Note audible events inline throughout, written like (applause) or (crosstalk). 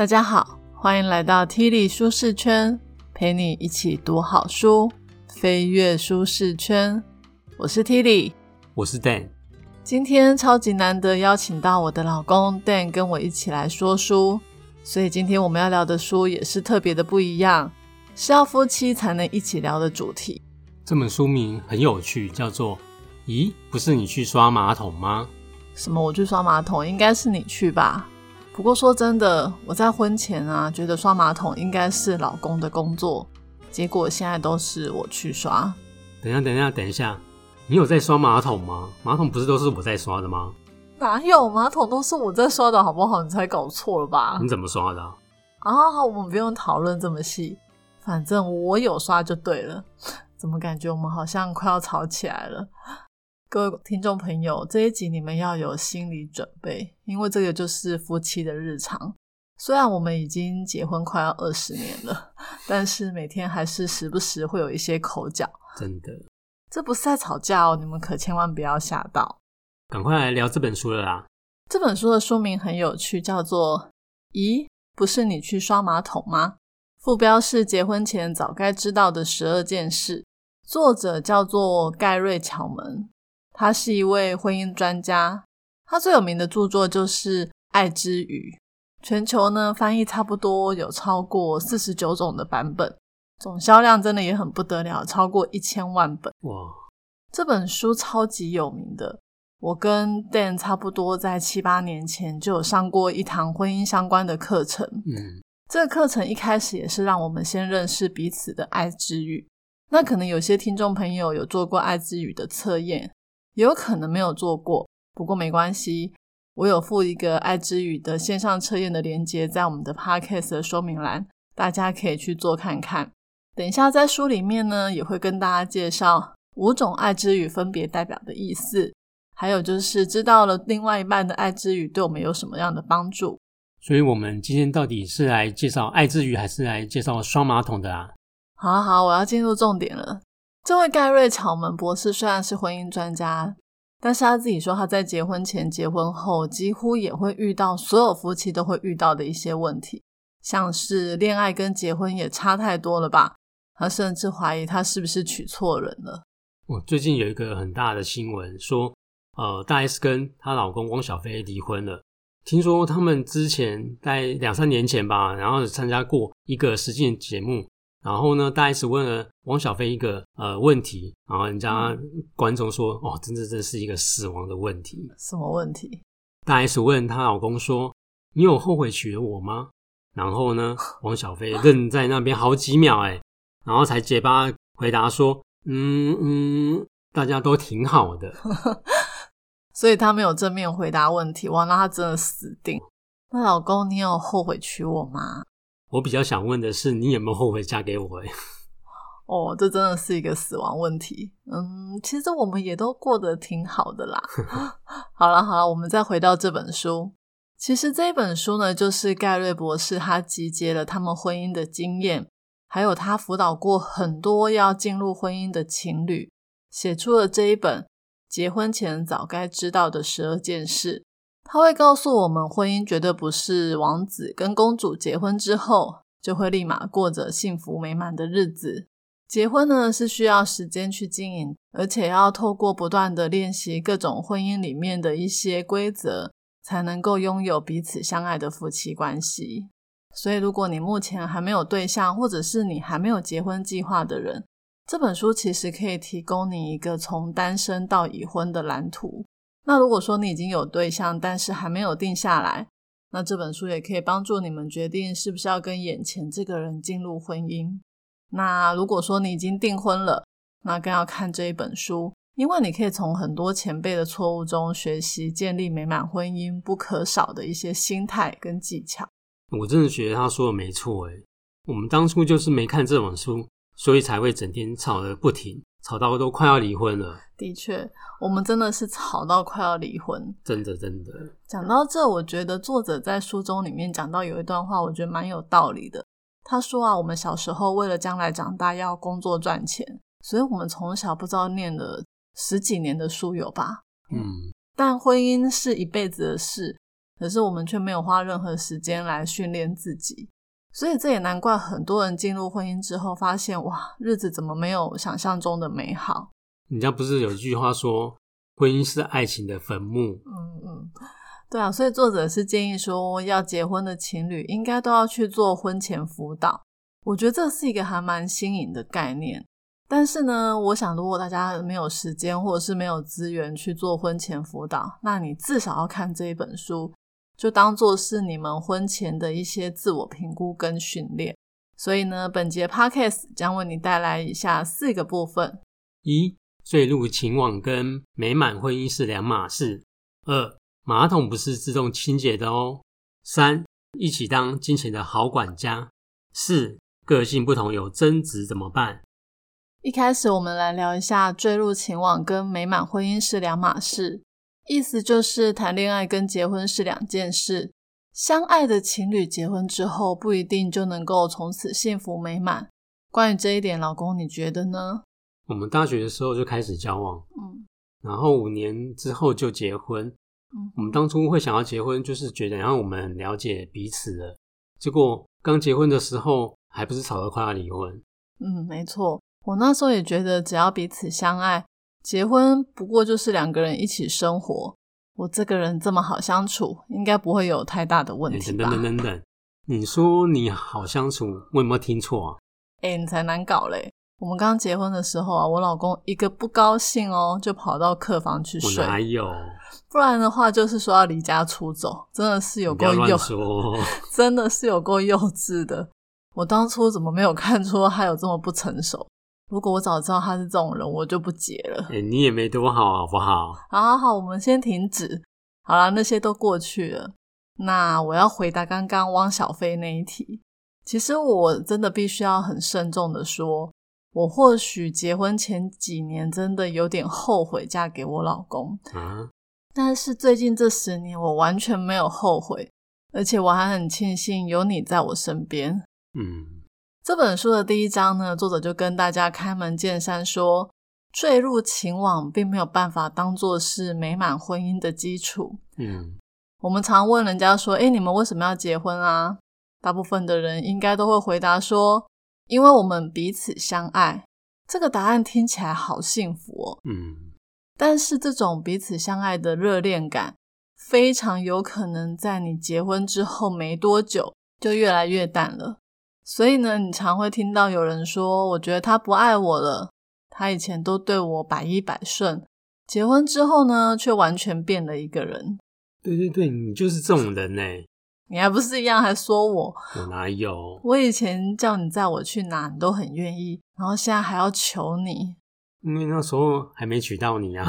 大家好，欢迎来到 Tilly 舒适圈，陪你一起读好书，飞跃舒适圈。我是 Tilly，，我是 Dan。今天超级难得邀请到我的老公 Dan 跟我一起来说书，所以今天我们要聊的书也是特别的不一样，是要夫妻才能一起聊的主题。这本书名很有趣，叫做“咦，不是你去刷马桶吗？”什么？我去刷马桶，应该是你去吧？不过说真的，我在婚前啊，觉得刷马桶应该是老公的工作，结果现在都是我去刷。等一下，等一下，等一下，你有在刷马桶吗？马桶不是都是我在刷的吗？哪有马桶都是我在刷的，好不好？你才搞错了吧？你怎么刷的？啊，我们不用讨论这么细，反正我有刷就对了。(laughs) 怎么感觉我们好像快要吵起来了？各位听众朋友，这一集你们要有心理准备，因为这个就是夫妻的日常。虽然我们已经结婚快要二十年了，(laughs) 但是每天还是时不时会有一些口角。真的，这不是在吵架哦，你们可千万不要吓到。赶快来聊这本书了啦！这本书的书名很有趣，叫做《咦，不是你去刷马桶吗？》副标是结婚前早该知道的十二件事，作者叫做盖瑞·巧门。他是一位婚姻专家，他最有名的著作就是《爱之语》，全球呢翻译差不多有超过四十九种的版本，总销量真的也很不得了，超过一千万本。哇，这本书超级有名的，我跟 Dan 差不多在七八年前就有上过一堂婚姻相关的课程。嗯，这个课程一开始也是让我们先认识彼此的爱之语。那可能有些听众朋友有做过爱之语的测验。也有可能没有做过，不过没关系，我有附一个爱之语的线上测验的链接在我们的 podcast 的说明栏，大家可以去做看看。等一下在书里面呢，也会跟大家介绍五种爱之语分别代表的意思，还有就是知道了另外一半的爱之语对我们有什么样的帮助。所以，我们今天到底是来介绍爱之语，还是来介绍双马桶的啊？好好，我要进入重点了。这位盖瑞·巧门博士虽然是婚姻专家，但是他自己说他在结婚前、结婚后几乎也会遇到所有夫妻都会遇到的一些问题，像是恋爱跟结婚也差太多了吧？他甚至怀疑他是不是娶错人了。我最近有一个很大的新闻说，呃，大 S 跟她老公汪小菲离婚了。听说他们之前在两三年前吧，然后参加过一个实境节目。然后呢，大 S 问了王小飞一个呃问题，然后人家观众说：“哦，真的这是一个死亡的问题。”什么问题？大 S 问她老公说：“你有后悔娶了我吗？”然后呢，王小飞愣在那边好几秒，哎，然后才结巴回答说：“嗯嗯，大家都挺好的。(laughs) ”所以他没有正面回答问题，哇，那他真的死定。那老公，你有后悔娶我吗？我比较想问的是，你有没有后悔嫁给我？(laughs) 哦，这真的是一个死亡问题。嗯，其实我们也都过得挺好的啦。(laughs) (laughs) 好了好了，我们再回到这本书。其实这本书呢，就是盖瑞博士他集结了他们婚姻的经验，还有他辅导过很多要进入婚姻的情侣，写出了这一本《结婚前早该知道的十二件事》。他会告诉我们，婚姻绝对不是王子跟公主结婚之后就会立马过着幸福美满的日子。结婚呢是需要时间去经营，而且要透过不断的练习各种婚姻里面的一些规则，才能够拥有彼此相爱的夫妻关系。所以，如果你目前还没有对象，或者是你还没有结婚计划的人，这本书其实可以提供你一个从单身到已婚的蓝图。那如果说你已经有对象，但是还没有定下来，那这本书也可以帮助你们决定是不是要跟眼前这个人进入婚姻。那如果说你已经订婚了，那更要看这一本书，因为你可以从很多前辈的错误中学习建立美满婚姻不可少的一些心态跟技巧。我真的觉得他说的没错诶，我们当初就是没看这本书，所以才会整天吵得不停。吵到都快要离婚了。的确，我们真的是吵到快要离婚。真的，真的。讲到这，我觉得作者在书中里面讲到有一段话，我觉得蛮有道理的。他说啊，我们小时候为了将来长大要工作赚钱，所以我们从小不知道念了十几年的书有吧？嗯。但婚姻是一辈子的事，可是我们却没有花任何时间来训练自己。所以这也难怪很多人进入婚姻之后，发现哇，日子怎么没有想象中的美好？人家不是有一句话说，婚姻是爱情的坟墓？嗯嗯，对啊。所以作者是建议说，要结婚的情侣应该都要去做婚前辅导。我觉得这是一个还蛮新颖的概念。但是呢，我想如果大家没有时间或者是没有资源去做婚前辅导，那你至少要看这一本书。就当做是你们婚前的一些自我评估跟训练，所以呢，本节 podcast 将为你带来以下四个部分：一、坠入情网跟美满婚姻是两码事；二、马桶不是自动清洁的哦；三、一起当金钱的好管家；四、个性不同有争执怎么办？一开始我们来聊一下坠入情网跟美满婚姻是两码事。意思就是谈恋爱跟结婚是两件事。相爱的情侣结婚之后不一定就能够从此幸福美满。关于这一点，老公你觉得呢？我们大学的时候就开始交往，嗯，然后五年之后就结婚。嗯，我们当初会想要结婚，就是觉得然后我们很了解彼此了。结果刚结婚的时候，还不是吵得快要离婚。嗯，没错，我那时候也觉得只要彼此相爱。结婚不过就是两个人一起生活，我这个人这么好相处，应该不会有太大的问题吧？等等等等，你说你好相处，我有没有听错啊？哎，你才难搞嘞！我们刚结婚的时候啊，我老公一个不高兴哦，就跑到客房去睡。哪有？不然的话，就是说要离家出走，真的是有够幼，(laughs) 真的是有够幼稚的。我当初怎么没有看出他有这么不成熟？如果我早知道他是这种人，我就不结了。哎，你也没多好，好不好？好好好，我们先停止。好了，那些都过去了。那我要回答刚刚汪小菲那一题。其实我真的必须要很慎重的说，我或许结婚前几年真的有点后悔嫁给我老公啊，但是最近这十年我完全没有后悔，而且我还很庆幸有你在我身边。嗯。这本书的第一章呢，作者就跟大家开门见山说，坠入情网并没有办法当做是美满婚姻的基础。嗯，我们常问人家说，哎，你们为什么要结婚啊？大部分的人应该都会回答说，因为我们彼此相爱。这个答案听起来好幸福哦。嗯，但是这种彼此相爱的热恋感，非常有可能在你结婚之后没多久就越来越淡了。所以呢，你常会听到有人说：“我觉得他不爱我了，他以前都对我百依百顺，结婚之后呢，却完全变了一个人。”对对对，你就是这种人呢。(laughs) 你还不是一样，还说我？我哪有？我以前叫你载我去哪，你都很愿意，然后现在还要求你，因为那时候还没娶到你啊。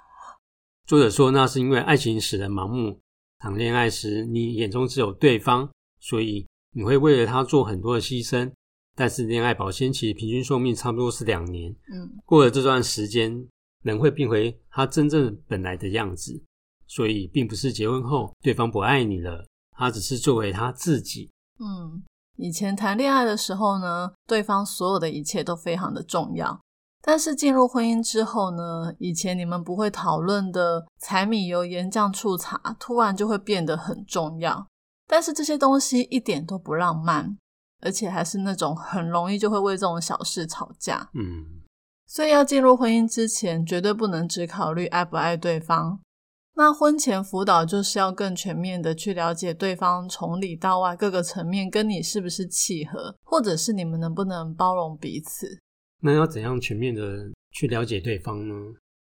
(laughs) 作者说，那是因为爱情使人盲目。谈恋爱时，你眼中只有对方，所以。你会为了他做很多的牺牲，但是恋爱保鲜期平均寿命差不多是两年。嗯，过了这段时间，人会变回他真正本来的样子。所以，并不是结婚后对方不爱你了，他只是作为他自己。嗯，以前谈恋爱的时候呢，对方所有的一切都非常的重要。但是进入婚姻之后呢，以前你们不会讨论的柴米油盐酱醋茶，突然就会变得很重要。但是这些东西一点都不浪漫，而且还是那种很容易就会为这种小事吵架。嗯，所以要进入婚姻之前，绝对不能只考虑爱不爱对方。那婚前辅导就是要更全面的去了解对方，从里到外各个层面跟你是不是契合，或者是你们能不能包容彼此。那要怎样全面的去了解对方呢？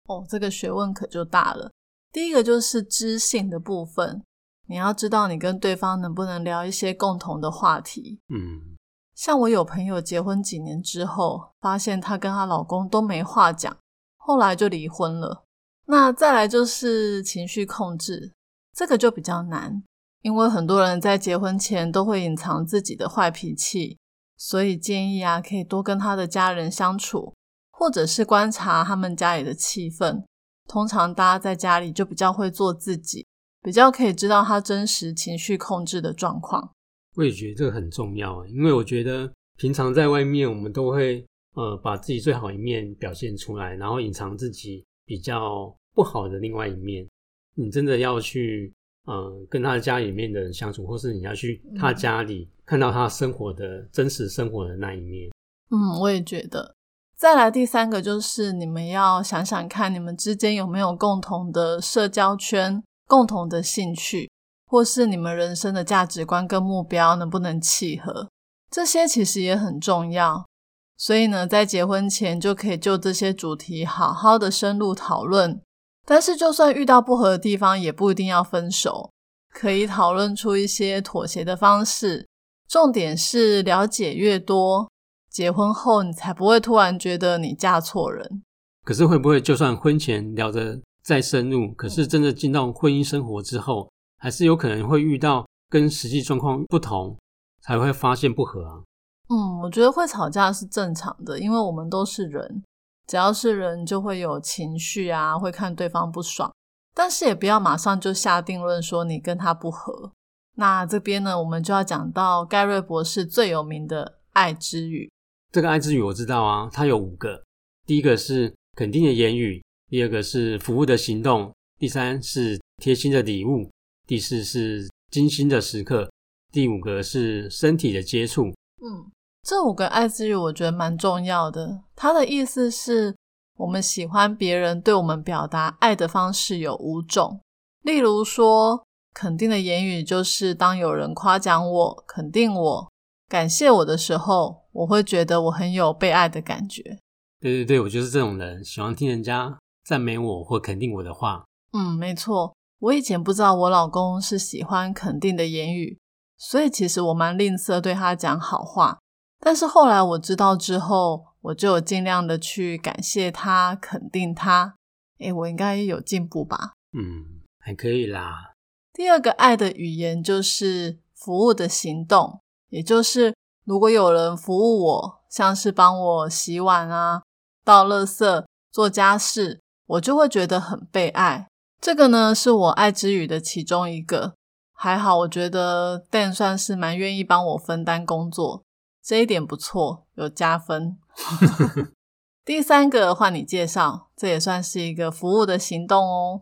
哦，这个学问可就大了。第一个就是知性的部分。你要知道，你跟对方能不能聊一些共同的话题？嗯，像我有朋友结婚几年之后，发现她跟她老公都没话讲，后来就离婚了。那再来就是情绪控制，这个就比较难，因为很多人在结婚前都会隐藏自己的坏脾气，所以建议啊，可以多跟他的家人相处，或者是观察他们家里的气氛。通常大家在家里就比较会做自己。比较可以知道他真实情绪控制的状况，我也觉得这个很重要，因为我觉得平常在外面我们都会呃把自己最好一面表现出来，然后隐藏自己比较不好的另外一面。你真的要去嗯，跟他家里面的人相处，或是你要去他家里看到他生活的真实生活的那一面。嗯，我也觉得。再来第三个就是你们要想想看，你们之间有没有共同的社交圈、共同的兴趣，或是你们人生的价值观跟目标能不能契合？这些其实也很重要。所以呢，在结婚前就可以就这些主题好好的深入讨论。但是，就算遇到不合的地方，也不一定要分手，可以讨论出一些妥协的方式。重点是了解越多。结婚后，你才不会突然觉得你嫁错人。可是会不会就算婚前聊着再深入，可是真的进到婚姻生活之后，还是有可能会遇到跟实际状况不同，才会发现不合啊？嗯，我觉得会吵架是正常的，因为我们都是人，只要是人就会有情绪啊，会看对方不爽。但是也不要马上就下定论说你跟他不合。那这边呢，我们就要讲到盖瑞博士最有名的爱之语。这个爱之语我知道啊，它有五个。第一个是肯定的言语，第二个是服务的行动，第三是贴心的礼物，第四是精心的时刻，第五个是身体的接触。嗯，这五个爱之语我觉得蛮重要的。它的意思是我们喜欢别人对我们表达爱的方式有五种。例如说，肯定的言语就是当有人夸奖我、肯定我、感谢我的时候。我会觉得我很有被爱的感觉。对对对，我就是这种人，喜欢听人家赞美我或肯定我的话。嗯，没错。我以前不知道我老公是喜欢肯定的言语，所以其实我蛮吝啬对他讲好话。但是后来我知道之后，我就有尽量的去感谢他、肯定他。诶，我应该有进步吧？嗯，还可以啦。第二个爱的语言就是服务的行动，也就是。如果有人服务我，像是帮我洗碗啊、倒垃圾、做家事，我就会觉得很被爱。这个呢，是我爱之语的其中一个。还好，我觉得 Dan 算是蛮愿意帮我分担工作，这一点不错，有加分。(laughs) 第三个换你介绍，这也算是一个服务的行动哦。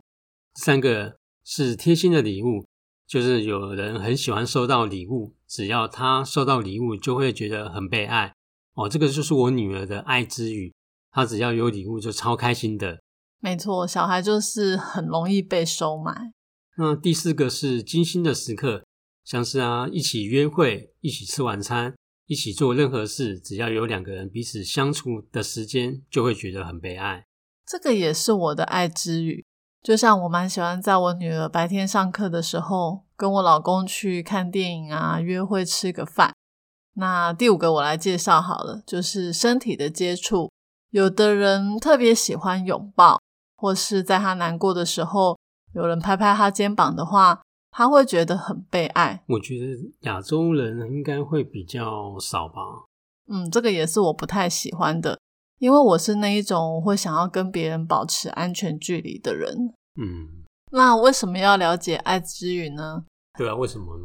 三个是贴心的礼物。就是有人很喜欢收到礼物，只要他收到礼物，就会觉得很被爱哦。这个就是我女儿的爱之语，她只要有礼物就超开心的。没错，小孩就是很容易被收买。那第四个是精心的时刻，像是啊一起约会、一起吃晚餐、一起做任何事，只要有两个人彼此相处的时间，就会觉得很被爱。这个也是我的爱之语。就像我蛮喜欢在我女儿白天上课的时候，跟我老公去看电影啊，约会吃个饭。那第五个我来介绍好了，就是身体的接触。有的人特别喜欢拥抱，或是在他难过的时候，有人拍拍他肩膀的话，他会觉得很被爱。我觉得亚洲人应该会比较少吧。嗯，这个也是我不太喜欢的。因为我是那一种会想要跟别人保持安全距离的人。嗯，那为什么要了解爱之语呢？对啊，为什么呢？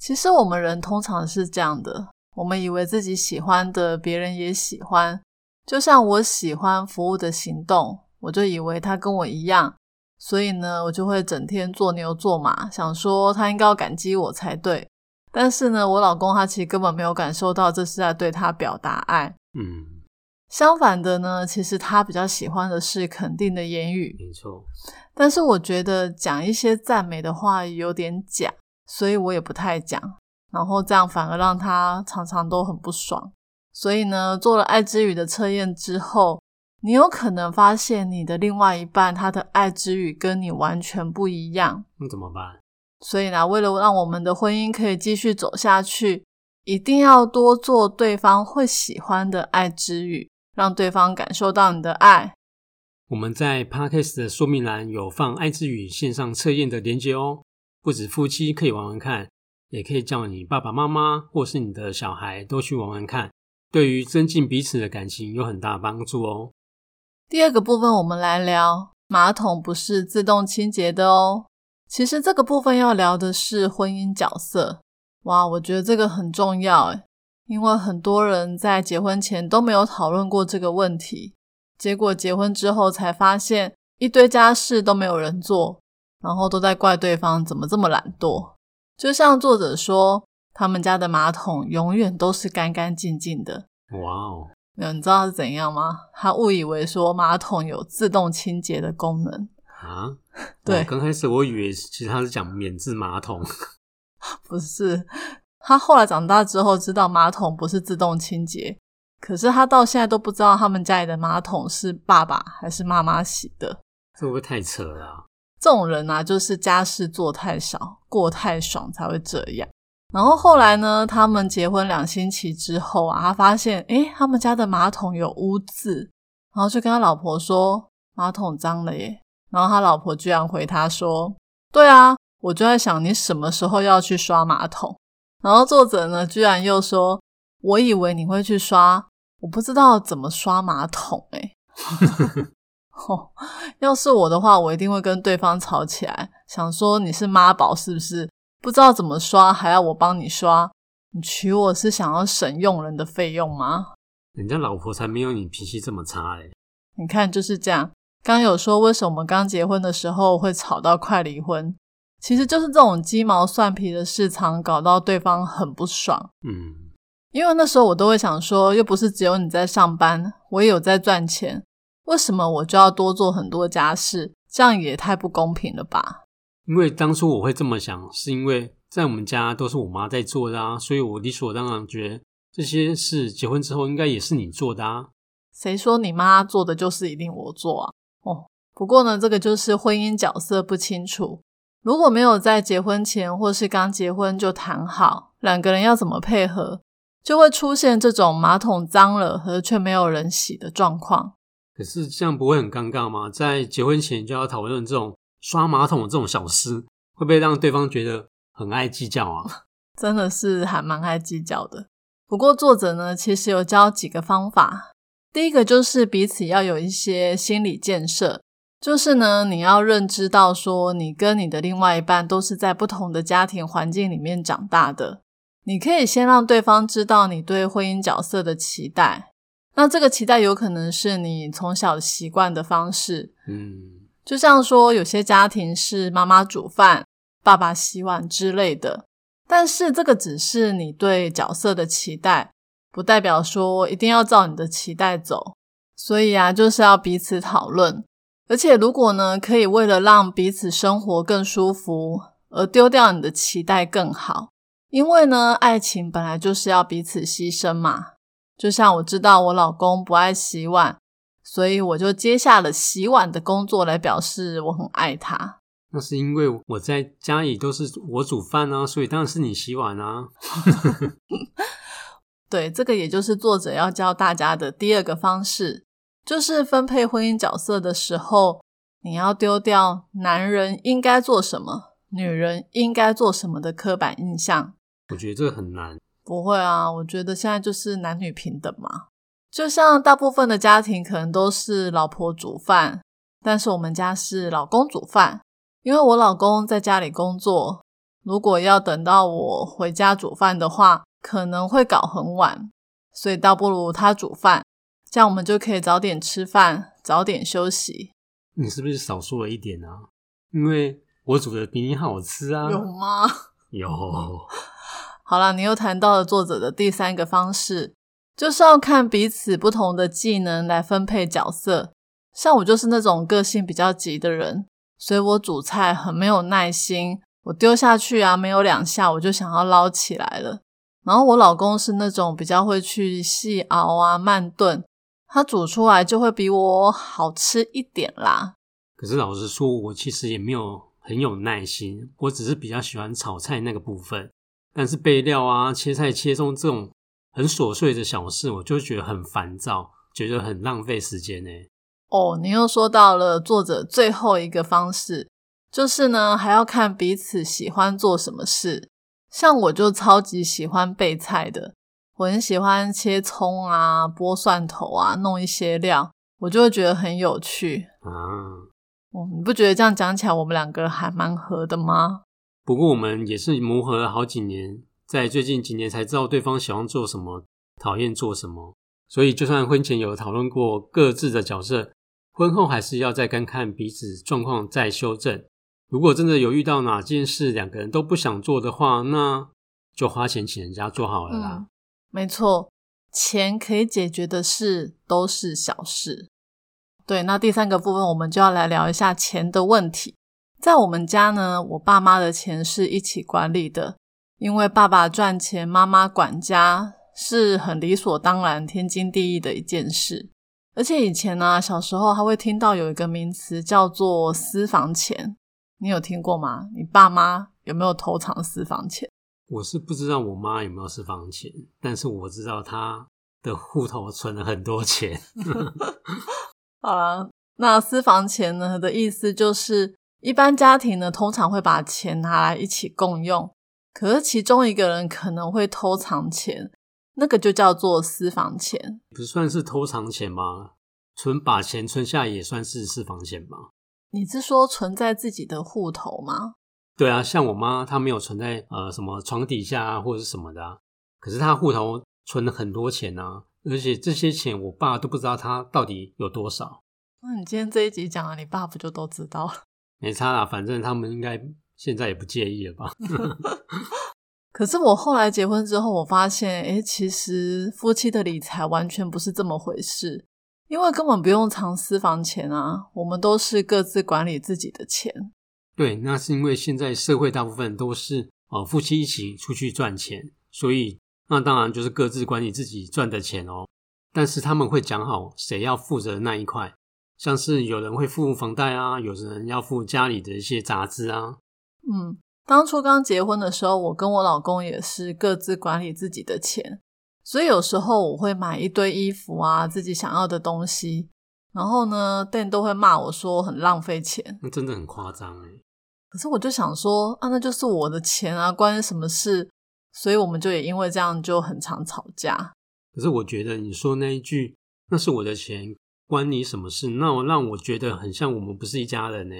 其实我们人通常是这样的，我们以为自己喜欢的，别人也喜欢。就像我喜欢服务的行动，我就以为他跟我一样，所以呢，我就会整天做牛做马，想说他应该要感激我才对。但是呢，我老公他其实根本没有感受到这是在对他表达爱。嗯。相反的呢，其实他比较喜欢的是肯定的言语，没错。但是我觉得讲一些赞美的话有点假，所以我也不太讲。然后这样反而让他常常都很不爽。所以呢，做了爱之语的测验之后，你有可能发现你的另外一半他的爱之语跟你完全不一样。那怎么办？所以呢，为了让我们的婚姻可以继续走下去，一定要多做对方会喜欢的爱之语。让对方感受到你的爱。我们在 Podcast 的说明栏有放爱之语线上测验的链接哦，不止夫妻可以玩玩看，也可以叫你爸爸妈妈或是你的小孩都去玩玩看，对于增进彼此的感情有很大帮助哦。第二个部分，我们来聊马桶不是自动清洁的哦。其实这个部分要聊的是婚姻角色。哇，我觉得这个很重要诶因为很多人在结婚前都没有讨论过这个问题，结果结婚之后才发现一堆家事都没有人做，然后都在怪对方怎么这么懒惰。就像作者说，他们家的马桶永远都是干干净净的。哇哦！你知道是怎样吗？他误以为说马桶有自动清洁的功能啊。(laughs) 对，刚开始我以为其实他是讲免治马桶，(laughs) 不是。他后来长大之后知道马桶不是自动清洁，可是他到现在都不知道他们家里的马桶是爸爸还是妈妈洗的。这会不会太扯了？这种人啊，就是家事做太少，过太爽才会这样。然后后来呢，他们结婚两星期之后啊，他发现诶他们家的马桶有污渍，然后就跟他老婆说马桶脏了耶。然后他老婆居然回他说：“对啊，我就在想你什么时候要去刷马桶。”然后作者呢，居然又说：“我以为你会去刷，我不知道怎么刷马桶。(laughs) ”哎，要是我的话，我一定会跟对方吵起来，想说你是妈宝是不是？不知道怎么刷，还要我帮你刷？你娶我是想要省用人的费用吗？人家老婆才没有你脾气这么差哎！你看就是这样。刚有说为什么刚结婚的时候会吵到快离婚？其实就是这种鸡毛蒜皮的事，常搞到对方很不爽。嗯，因为那时候我都会想说，又不是只有你在上班，我也有在赚钱，为什么我就要多做很多家事？这样也太不公平了吧？因为当初我会这么想，是因为在我们家都是我妈在做的啊，所以我理所当然觉得这些事结婚之后应该也是你做的啊。谁说你妈做的就是一定我做啊？哦，不过呢，这个就是婚姻角色不清楚。如果没有在结婚前或是刚结婚就谈好两个人要怎么配合，就会出现这种马桶脏了和却没有人洗的状况。可是这样不会很尴尬吗？在结婚前就要讨论这种刷马桶这种小事，会不会让对方觉得很爱计较啊？(laughs) 真的是还蛮爱计较的。不过作者呢，其实有教几个方法。第一个就是彼此要有一些心理建设。就是呢，你要认知到说，你跟你的另外一半都是在不同的家庭环境里面长大的。你可以先让对方知道你对婚姻角色的期待。那这个期待有可能是你从小习惯的方式，嗯，就像说有些家庭是妈妈煮饭、爸爸洗碗之类的。但是这个只是你对角色的期待，不代表说一定要照你的期待走。所以啊，就是要彼此讨论。而且，如果呢，可以为了让彼此生活更舒服而丢掉你的期待更好，因为呢，爱情本来就是要彼此牺牲嘛。就像我知道我老公不爱洗碗，所以我就接下了洗碗的工作来表示我很爱他。那是因为我在家里都是我煮饭啊，所以当然是你洗碗啊。(laughs) 对，这个也就是作者要教大家的第二个方式。就是分配婚姻角色的时候，你要丢掉男人应该做什么，女人应该做什么的刻板印象。我觉得这个很难。不会啊，我觉得现在就是男女平等嘛。就像大部分的家庭可能都是老婆煮饭，但是我们家是老公煮饭，因为我老公在家里工作，如果要等到我回家煮饭的话，可能会搞很晚，所以倒不如他煮饭。这样我们就可以早点吃饭，早点休息。你是不是少说了一点啊？因为我煮的比你好吃啊。有吗？(laughs) 有。(laughs) 好了，你又谈到了作者的第三个方式，就是要看彼此不同的技能来分配角色。像我就是那种个性比较急的人，所以我煮菜很没有耐心，我丢下去啊，没有两下我就想要捞起来了。然后我老公是那种比较会去细熬啊，慢炖。他煮出来就会比我好吃一点啦。可是老实说，我其实也没有很有耐心，我只是比较喜欢炒菜那个部分。但是备料啊、切菜、切葱这种很琐碎的小事，我就觉得很烦躁，觉得很浪费时间呢。哦，你又说到了作者最后一个方式，就是呢还要看彼此喜欢做什么事。像我就超级喜欢备菜的。我很喜欢切葱啊、剥蒜头啊、弄一些料，我就会觉得很有趣啊。哦，你不觉得这样讲起来，我们两个还蛮合的吗？不过我们也是磨合了好几年，在最近几年才知道对方喜欢做什么，讨厌做什么。所以就算婚前有讨论过各自的角色，婚后还是要再看看彼此状况再修正。如果真的有遇到哪件事两个人都不想做的话，那就花钱请人家做好了啦。没错，钱可以解决的事都是小事。对，那第三个部分我们就要来聊一下钱的问题。在我们家呢，我爸妈的钱是一起管理的，因为爸爸赚钱，妈妈管家是很理所当然、天经地义的一件事。而且以前呢，小时候还会听到有一个名词叫做私房钱，你有听过吗？你爸妈有没有偷藏私房钱？我是不知道我妈有没有私房钱，但是我知道她的户头存了很多钱。(laughs) 好了，那私房钱呢的意思就是，一般家庭呢通常会把钱拿来一起共用，可是其中一个人可能会偷藏钱，那个就叫做私房钱。不算是偷藏钱吗？存把钱存下也算是私房钱吧？你是说存在自己的户头吗？对啊，像我妈她没有存在呃什么床底下啊或者是什么的、啊，可是她户头存了很多钱啊，而且这些钱我爸都不知道他到底有多少。那你今天这一集讲了，你爸不就都知道了？没差啦，反正他们应该现在也不介意了吧？(laughs) 可是我后来结婚之后，我发现，诶，其实夫妻的理财完全不是这么回事，因为根本不用藏私房钱啊，我们都是各自管理自己的钱。对，那是因为现在社会大部分都是呃夫妻一起出去赚钱，所以那当然就是各自管理自己赚的钱哦。但是他们会讲好谁要负责那一块，像是有人会付房贷啊，有人要付家里的一些杂支啊。嗯，当初刚结婚的时候，我跟我老公也是各自管理自己的钱，所以有时候我会买一堆衣服啊，自己想要的东西，然后呢，Dan 都会骂我说很浪费钱。那真的很夸张哎。可是我就想说啊，那就是我的钱啊，关你什么事？所以我们就也因为这样就很常吵架。可是我觉得你说那一句“那是我的钱，关你什么事”，那我让我觉得很像我们不是一家人呢。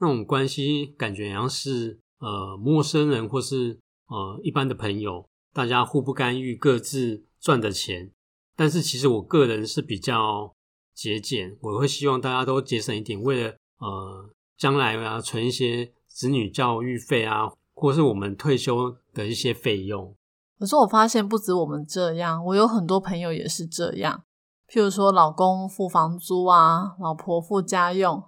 那种关系感觉好像是呃陌生人或是呃一般的朋友，大家互不干预，各自赚的钱。但是其实我个人是比较节俭，我会希望大家都节省一点，为了呃将来啊存一些子女教育费啊，或是我们退休的一些费用。可是我发现不止我们这样，我有很多朋友也是这样。譬如说，老公付房租啊，老婆付家用，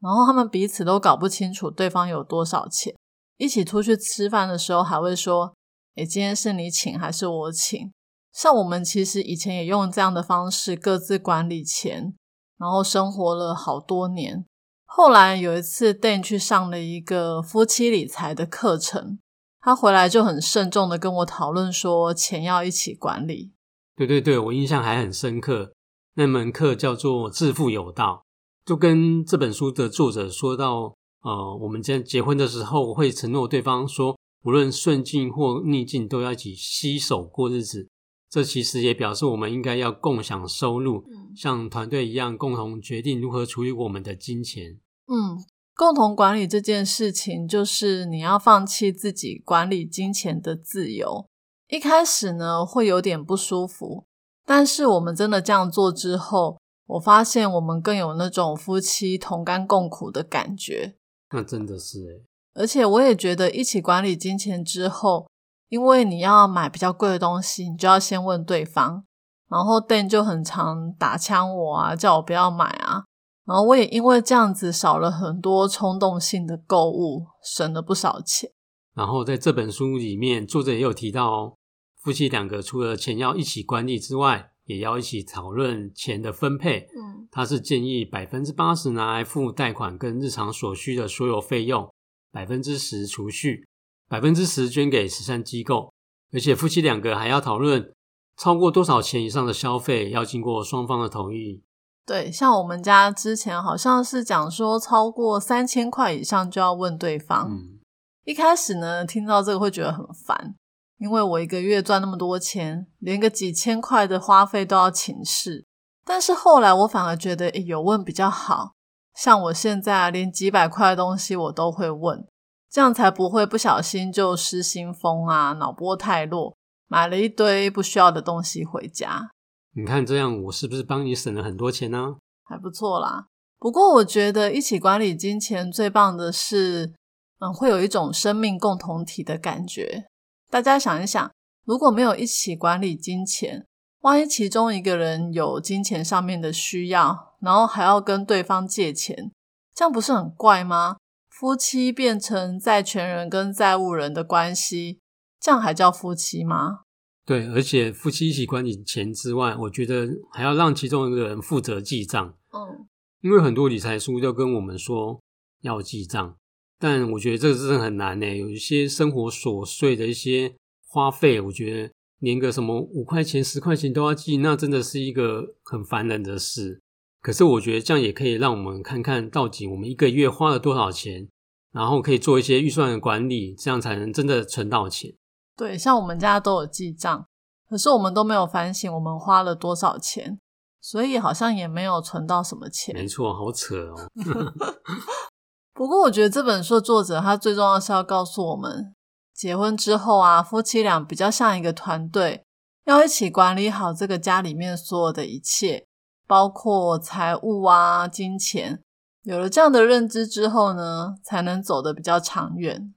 然后他们彼此都搞不清楚对方有多少钱。一起出去吃饭的时候，还会说：“诶，今天是你请还是我请？”像我们其实以前也用这样的方式各自管理钱，然后生活了好多年。后来有一次，Dan 去上了一个夫妻理财的课程。他回来就很慎重的跟我讨论说，钱要一起管理。对对对，我印象还很深刻。那门课叫做“致富有道”，就跟这本书的作者说到，呃，我们在结婚的时候会承诺对方说，无论顺境或逆境，都要一起携手过日子。这其实也表示我们应该要共享收入，像团队一样，共同决定如何处理我们的金钱。嗯。共同管理这件事情，就是你要放弃自己管理金钱的自由。一开始呢，会有点不舒服，但是我们真的这样做之后，我发现我们更有那种夫妻同甘共苦的感觉。那真的是诶，而且我也觉得，一起管理金钱之后，因为你要买比较贵的东西，你就要先问对方。然后 Dan 就很常打枪我啊，叫我不要买啊。然后我也因为这样子少了很多冲动性的购物，省了不少钱。然后在这本书里面，作者也有提到哦，夫妻两个除了钱要一起管理之外，也要一起讨论钱的分配。嗯，他是建议百分之八十拿来付贷款跟日常所需的所有费用，百分之十储蓄，百分之十捐给慈善机构。而且夫妻两个还要讨论超过多少钱以上的消费，要经过双方的同意。对，像我们家之前好像是讲说，超过三千块以上就要问对方。嗯，一开始呢，听到这个会觉得很烦，因为我一个月赚那么多钱，连个几千块的花费都要请示。但是后来我反而觉得，有问比较好。像我现在连几百块的东西我都会问，这样才不会不小心就失心疯啊，脑波太弱，买了一堆不需要的东西回家。你看这样，我是不是帮你省了很多钱呢？还不错啦。不过我觉得一起管理金钱最棒的是，嗯，会有一种生命共同体的感觉。大家想一想，如果没有一起管理金钱，万一其中一个人有金钱上面的需要，然后还要跟对方借钱，这样不是很怪吗？夫妻变成债权人跟债务人的关系，这样还叫夫妻吗？对，而且夫妻一起管理钱之外，我觉得还要让其中一个人负责记账。嗯，因为很多理财书都跟我们说要记账，但我觉得这个真的很难呢。有一些生活琐碎的一些花费，我觉得连个什么五块钱、十块钱都要记，那真的是一个很烦人的事。可是我觉得这样也可以让我们看看到底我们一个月花了多少钱，然后可以做一些预算的管理，这样才能真的存到钱。对，像我们家都有记账，可是我们都没有反省我们花了多少钱，所以好像也没有存到什么钱。没错，好扯哦。(laughs) 不过我觉得这本书的作者他最重要是要告诉我们，结婚之后啊，夫妻俩比较像一个团队，要一起管理好这个家里面所有的一切。包括财务啊、金钱，有了这样的认知之后呢，才能走得比较长远。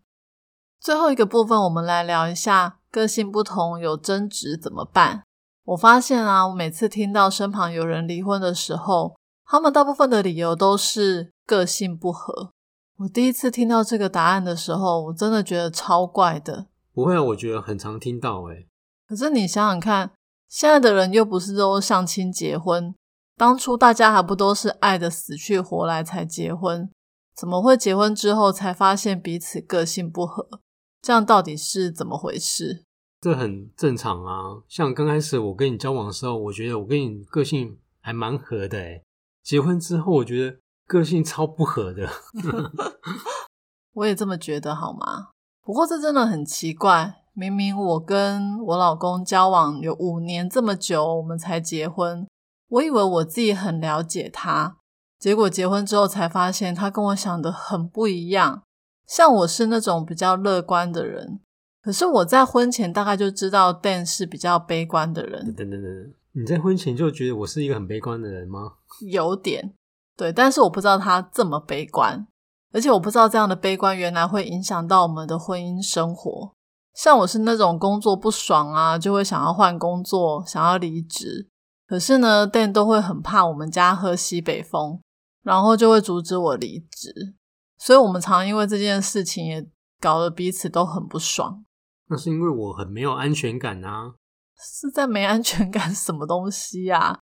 最后一个部分，我们来聊一下个性不同有争执怎么办。我发现啊，我每次听到身旁有人离婚的时候，他们大部分的理由都是个性不合。我第一次听到这个答案的时候，我真的觉得超怪的。不会啊，我觉得很常听到诶。可是你想想看，现在的人又不是都相亲结婚。当初大家还不都是爱的死去活来才结婚？怎么会结婚之后才发现彼此个性不合？这样到底是怎么回事？这很正常啊。像刚开始我跟你交往的时候，我觉得我跟你个性还蛮合的诶结婚之后，我觉得个性超不合的。(laughs) 我也这么觉得，好吗？不过这真的很奇怪，明明我跟我老公交往有五年这么久，我们才结婚。我以为我自己很了解他，结果结婚之后才发现他跟我想的很不一样。像我是那种比较乐观的人，可是我在婚前大概就知道 Dan 是比较悲观的人。等等等，你在婚前就觉得我是一个很悲观的人吗？有点，对，但是我不知道他这么悲观，而且我不知道这样的悲观原来会影响到我们的婚姻生活。像我是那种工作不爽啊，就会想要换工作，想要离职。可是呢，Dan 都会很怕我们家喝西北风，然后就会阻止我离职，所以我们常因为这件事情也搞得彼此都很不爽。那是因为我很没有安全感啊！是在没安全感 (laughs) 什么东西呀？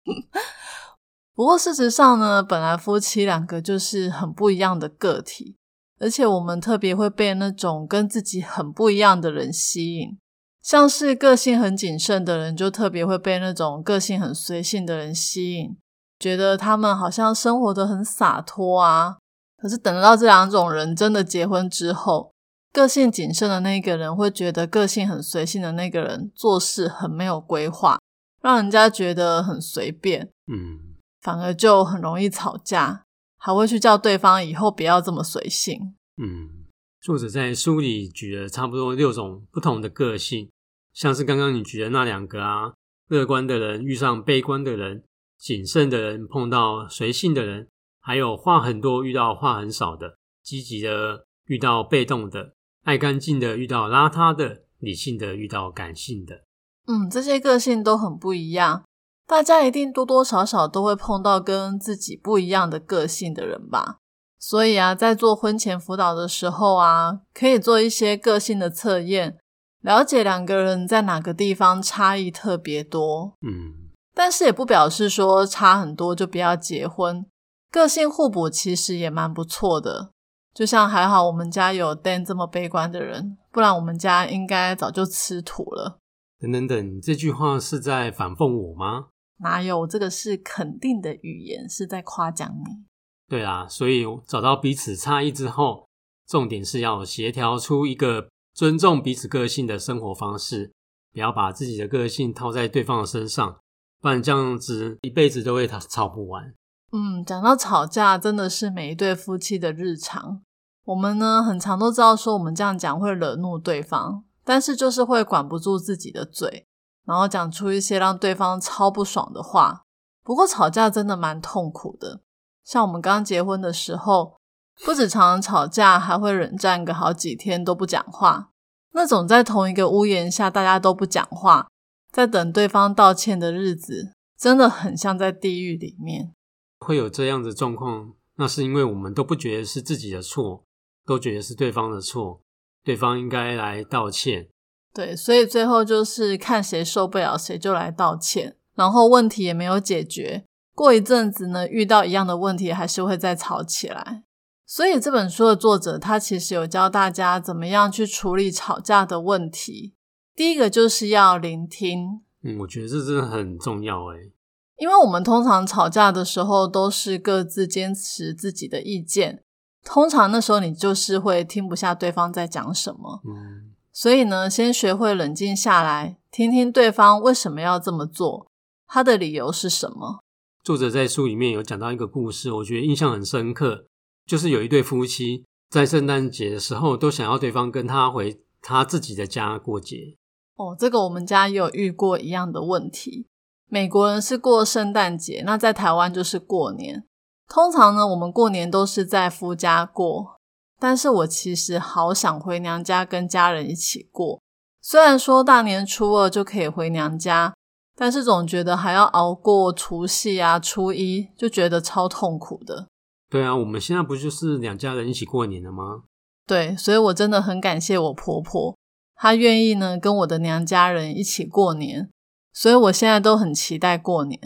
不过事实上呢，本来夫妻两个就是很不一样的个体，而且我们特别会被那种跟自己很不一样的人吸引。像是个性很谨慎的人，就特别会被那种个性很随性的人吸引，觉得他们好像生活的很洒脱啊。可是等到这两种人真的结婚之后，个性谨慎的那个人会觉得个性很随性的那个人做事很没有规划，让人家觉得很随便，嗯，反而就很容易吵架，还会去叫对方以后不要这么随性，嗯。作者在书里举了差不多六种不同的个性。像是刚刚你举的那两个啊，乐观的人遇上悲观的人，谨慎的人碰到随性的人，还有话很多遇到话很少的，积极的遇到被动的，爱干净的遇到邋遢的，理性的遇到感性的。嗯，这些个性都很不一样，大家一定多多少少都会碰到跟自己不一样的个性的人吧。所以啊，在做婚前辅导的时候啊，可以做一些个性的测验。了解两个人在哪个地方差异特别多，嗯，但是也不表示说差很多就不要结婚。个性互补其实也蛮不错的。就像还好我们家有 Dan 这么悲观的人，不然我们家应该早就吃土了。等等等，这句话是在反讽我吗？哪有，这个是肯定的语言，是在夸奖你。对啊，所以找到彼此差异之后，重点是要协调出一个。尊重彼此个性的生活方式，不要把自己的个性套在对方的身上，不然这样子一辈子都会吵吵不完。嗯，讲到吵架，真的是每一对夫妻的日常。我们呢，很常都知道说我们这样讲会惹怒对方，但是就是会管不住自己的嘴，然后讲出一些让对方超不爽的话。不过吵架真的蛮痛苦的，像我们刚结婚的时候。不止常常吵架，还会冷战个好几天都不讲话。那种在同一个屋檐下大家都不讲话，在等对方道歉的日子，真的很像在地狱里面。会有这样的状况，那是因为我们都不觉得是自己的错，都觉得是对方的错，对方应该来道歉。对，所以最后就是看谁受不了，谁就来道歉，然后问题也没有解决。过一阵子呢，遇到一样的问题，还是会再吵起来。所以这本书的作者，他其实有教大家怎么样去处理吵架的问题。第一个就是要聆听。嗯，我觉得这真的很重要诶因为我们通常吵架的时候，都是各自坚持自己的意见。通常那时候你就是会听不下对方在讲什么。嗯，所以呢，先学会冷静下来，听听对方为什么要这么做，他的理由是什么。作者在书里面有讲到一个故事，我觉得印象很深刻，就是有一对夫妻在圣诞节的时候都想要对方跟他回他自己的家过节。哦，这个我们家也有遇过一样的问题。美国人是过圣诞节，那在台湾就是过年。通常呢，我们过年都是在夫家过，但是我其实好想回娘家跟家人一起过。虽然说大年初二就可以回娘家。但是总觉得还要熬过除夕啊、初一，就觉得超痛苦的。对啊，我们现在不就是两家人一起过年了吗？对，所以我真的很感谢我婆婆，她愿意呢跟我的娘家人一起过年，所以我现在都很期待过年。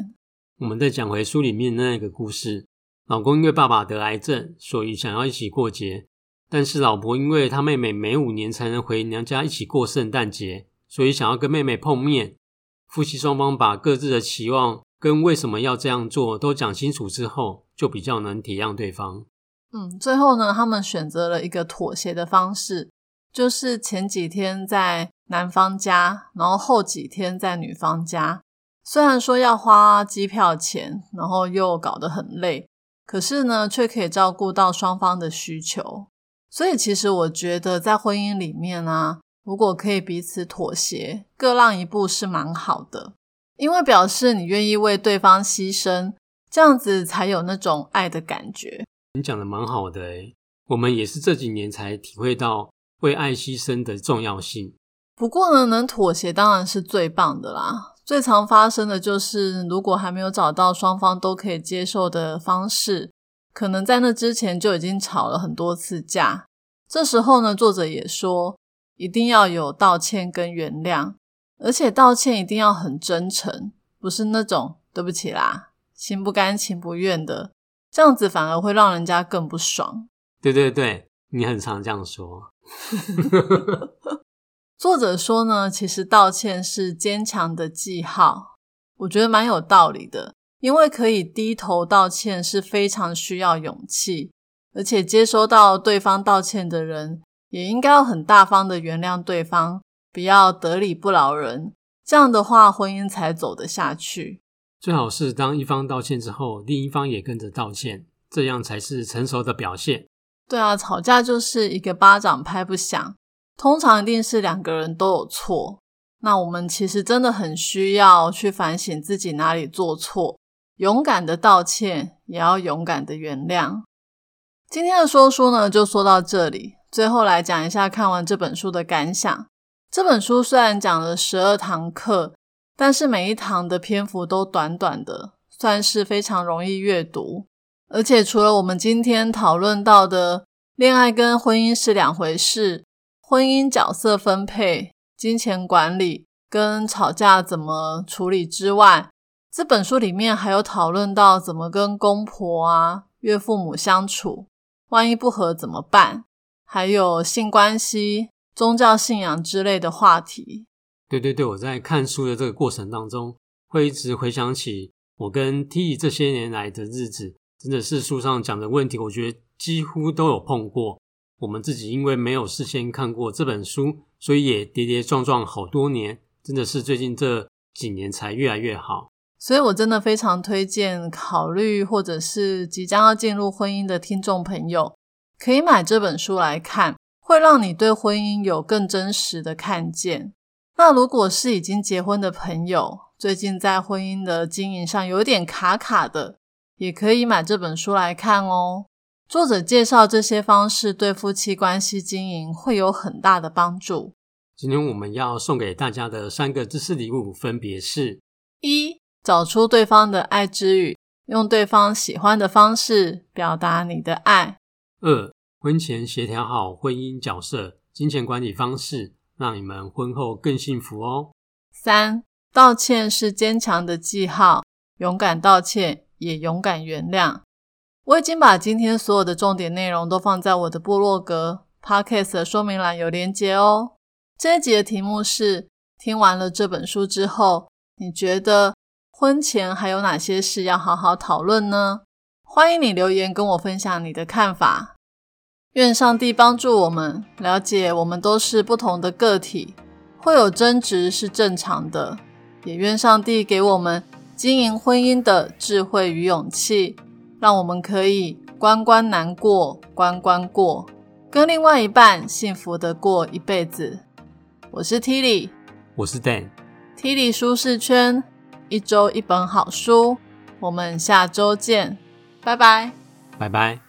我们再讲回书里面那个故事，老公因为爸爸得癌症，所以想要一起过节，但是老婆因为她妹妹每五年才能回娘家一起过圣诞节，所以想要跟妹妹碰面。夫妻双方把各自的期望跟为什么要这样做都讲清楚之后，就比较能体谅对方。嗯，最后呢，他们选择了一个妥协的方式，就是前几天在男方家，然后后几天在女方家。虽然说要花机票钱，然后又搞得很累，可是呢，却可以照顾到双方的需求。所以，其实我觉得在婚姻里面啊。如果可以彼此妥协，各让一步是蛮好的，因为表示你愿意为对方牺牲，这样子才有那种爱的感觉。你讲的蛮好的诶我们也是这几年才体会到为爱牺牲的重要性。不过呢，能妥协当然是最棒的啦。最常发生的就是，如果还没有找到双方都可以接受的方式，可能在那之前就已经吵了很多次架。这时候呢，作者也说。一定要有道歉跟原谅，而且道歉一定要很真诚，不是那种对不起啦，心不甘情不愿的，这样子反而会让人家更不爽。对对对，你很常这样说。(laughs) 作者说呢，其实道歉是坚强的记号，我觉得蛮有道理的，因为可以低头道歉是非常需要勇气，而且接收到对方道歉的人。也应该要很大方的原谅对方，不要得理不饶人。这样的话，婚姻才走得下去。最好是当一方道歉之后，另一方也跟着道歉，这样才是成熟的表现。对啊，吵架就是一个巴掌拍不响，通常一定是两个人都有错。那我们其实真的很需要去反省自己哪里做错，勇敢的道歉，也要勇敢的原谅。今天的说书呢，就说到这里。最后来讲一下看完这本书的感想。这本书虽然讲了十二堂课，但是每一堂的篇幅都短短的，算是非常容易阅读。而且除了我们今天讨论到的恋爱跟婚姻是两回事，婚姻角色分配、金钱管理跟吵架怎么处理之外，这本书里面还有讨论到怎么跟公婆啊、岳父母相处，万一不和怎么办？还有性关系、宗教信仰之类的话题。对对对，我在看书的这个过程当中，会一直回想起我跟 T 这些年来的日子，真的是书上讲的问题，我觉得几乎都有碰过。我们自己因为没有事先看过这本书，所以也跌跌撞撞好多年，真的是最近这几年才越来越好。所以我真的非常推荐考虑或者是即将要进入婚姻的听众朋友。可以买这本书来看，会让你对婚姻有更真实的看见。那如果是已经结婚的朋友，最近在婚姻的经营上有点卡卡的，也可以买这本书来看哦。作者介绍这些方式对夫妻关系经营会有很大的帮助。今天我们要送给大家的三个知识礼物分别是：一、找出对方的爱之语，用对方喜欢的方式表达你的爱；二、婚前协调好婚姻角色、金钱管理方式，让你们婚后更幸福哦；三、道歉是坚强的记号，勇敢道歉，也勇敢原谅。我已经把今天所有的重点内容都放在我的部落格 Podcast 的说明栏有连结哦。这一集的题目是：听完了这本书之后，你觉得婚前还有哪些事要好好讨论呢？欢迎你留言跟我分享你的看法。愿上帝帮助我们了解，我们都是不同的个体，会有争执是正常的。也愿上帝给我们经营婚姻的智慧与勇气。让我们可以关关难过关关过，跟另外一半幸福的过一辈子。我是 Tilly，我是 Dan。Tilly 舒适圈，一周一本好书，我们下周见，拜拜，拜拜。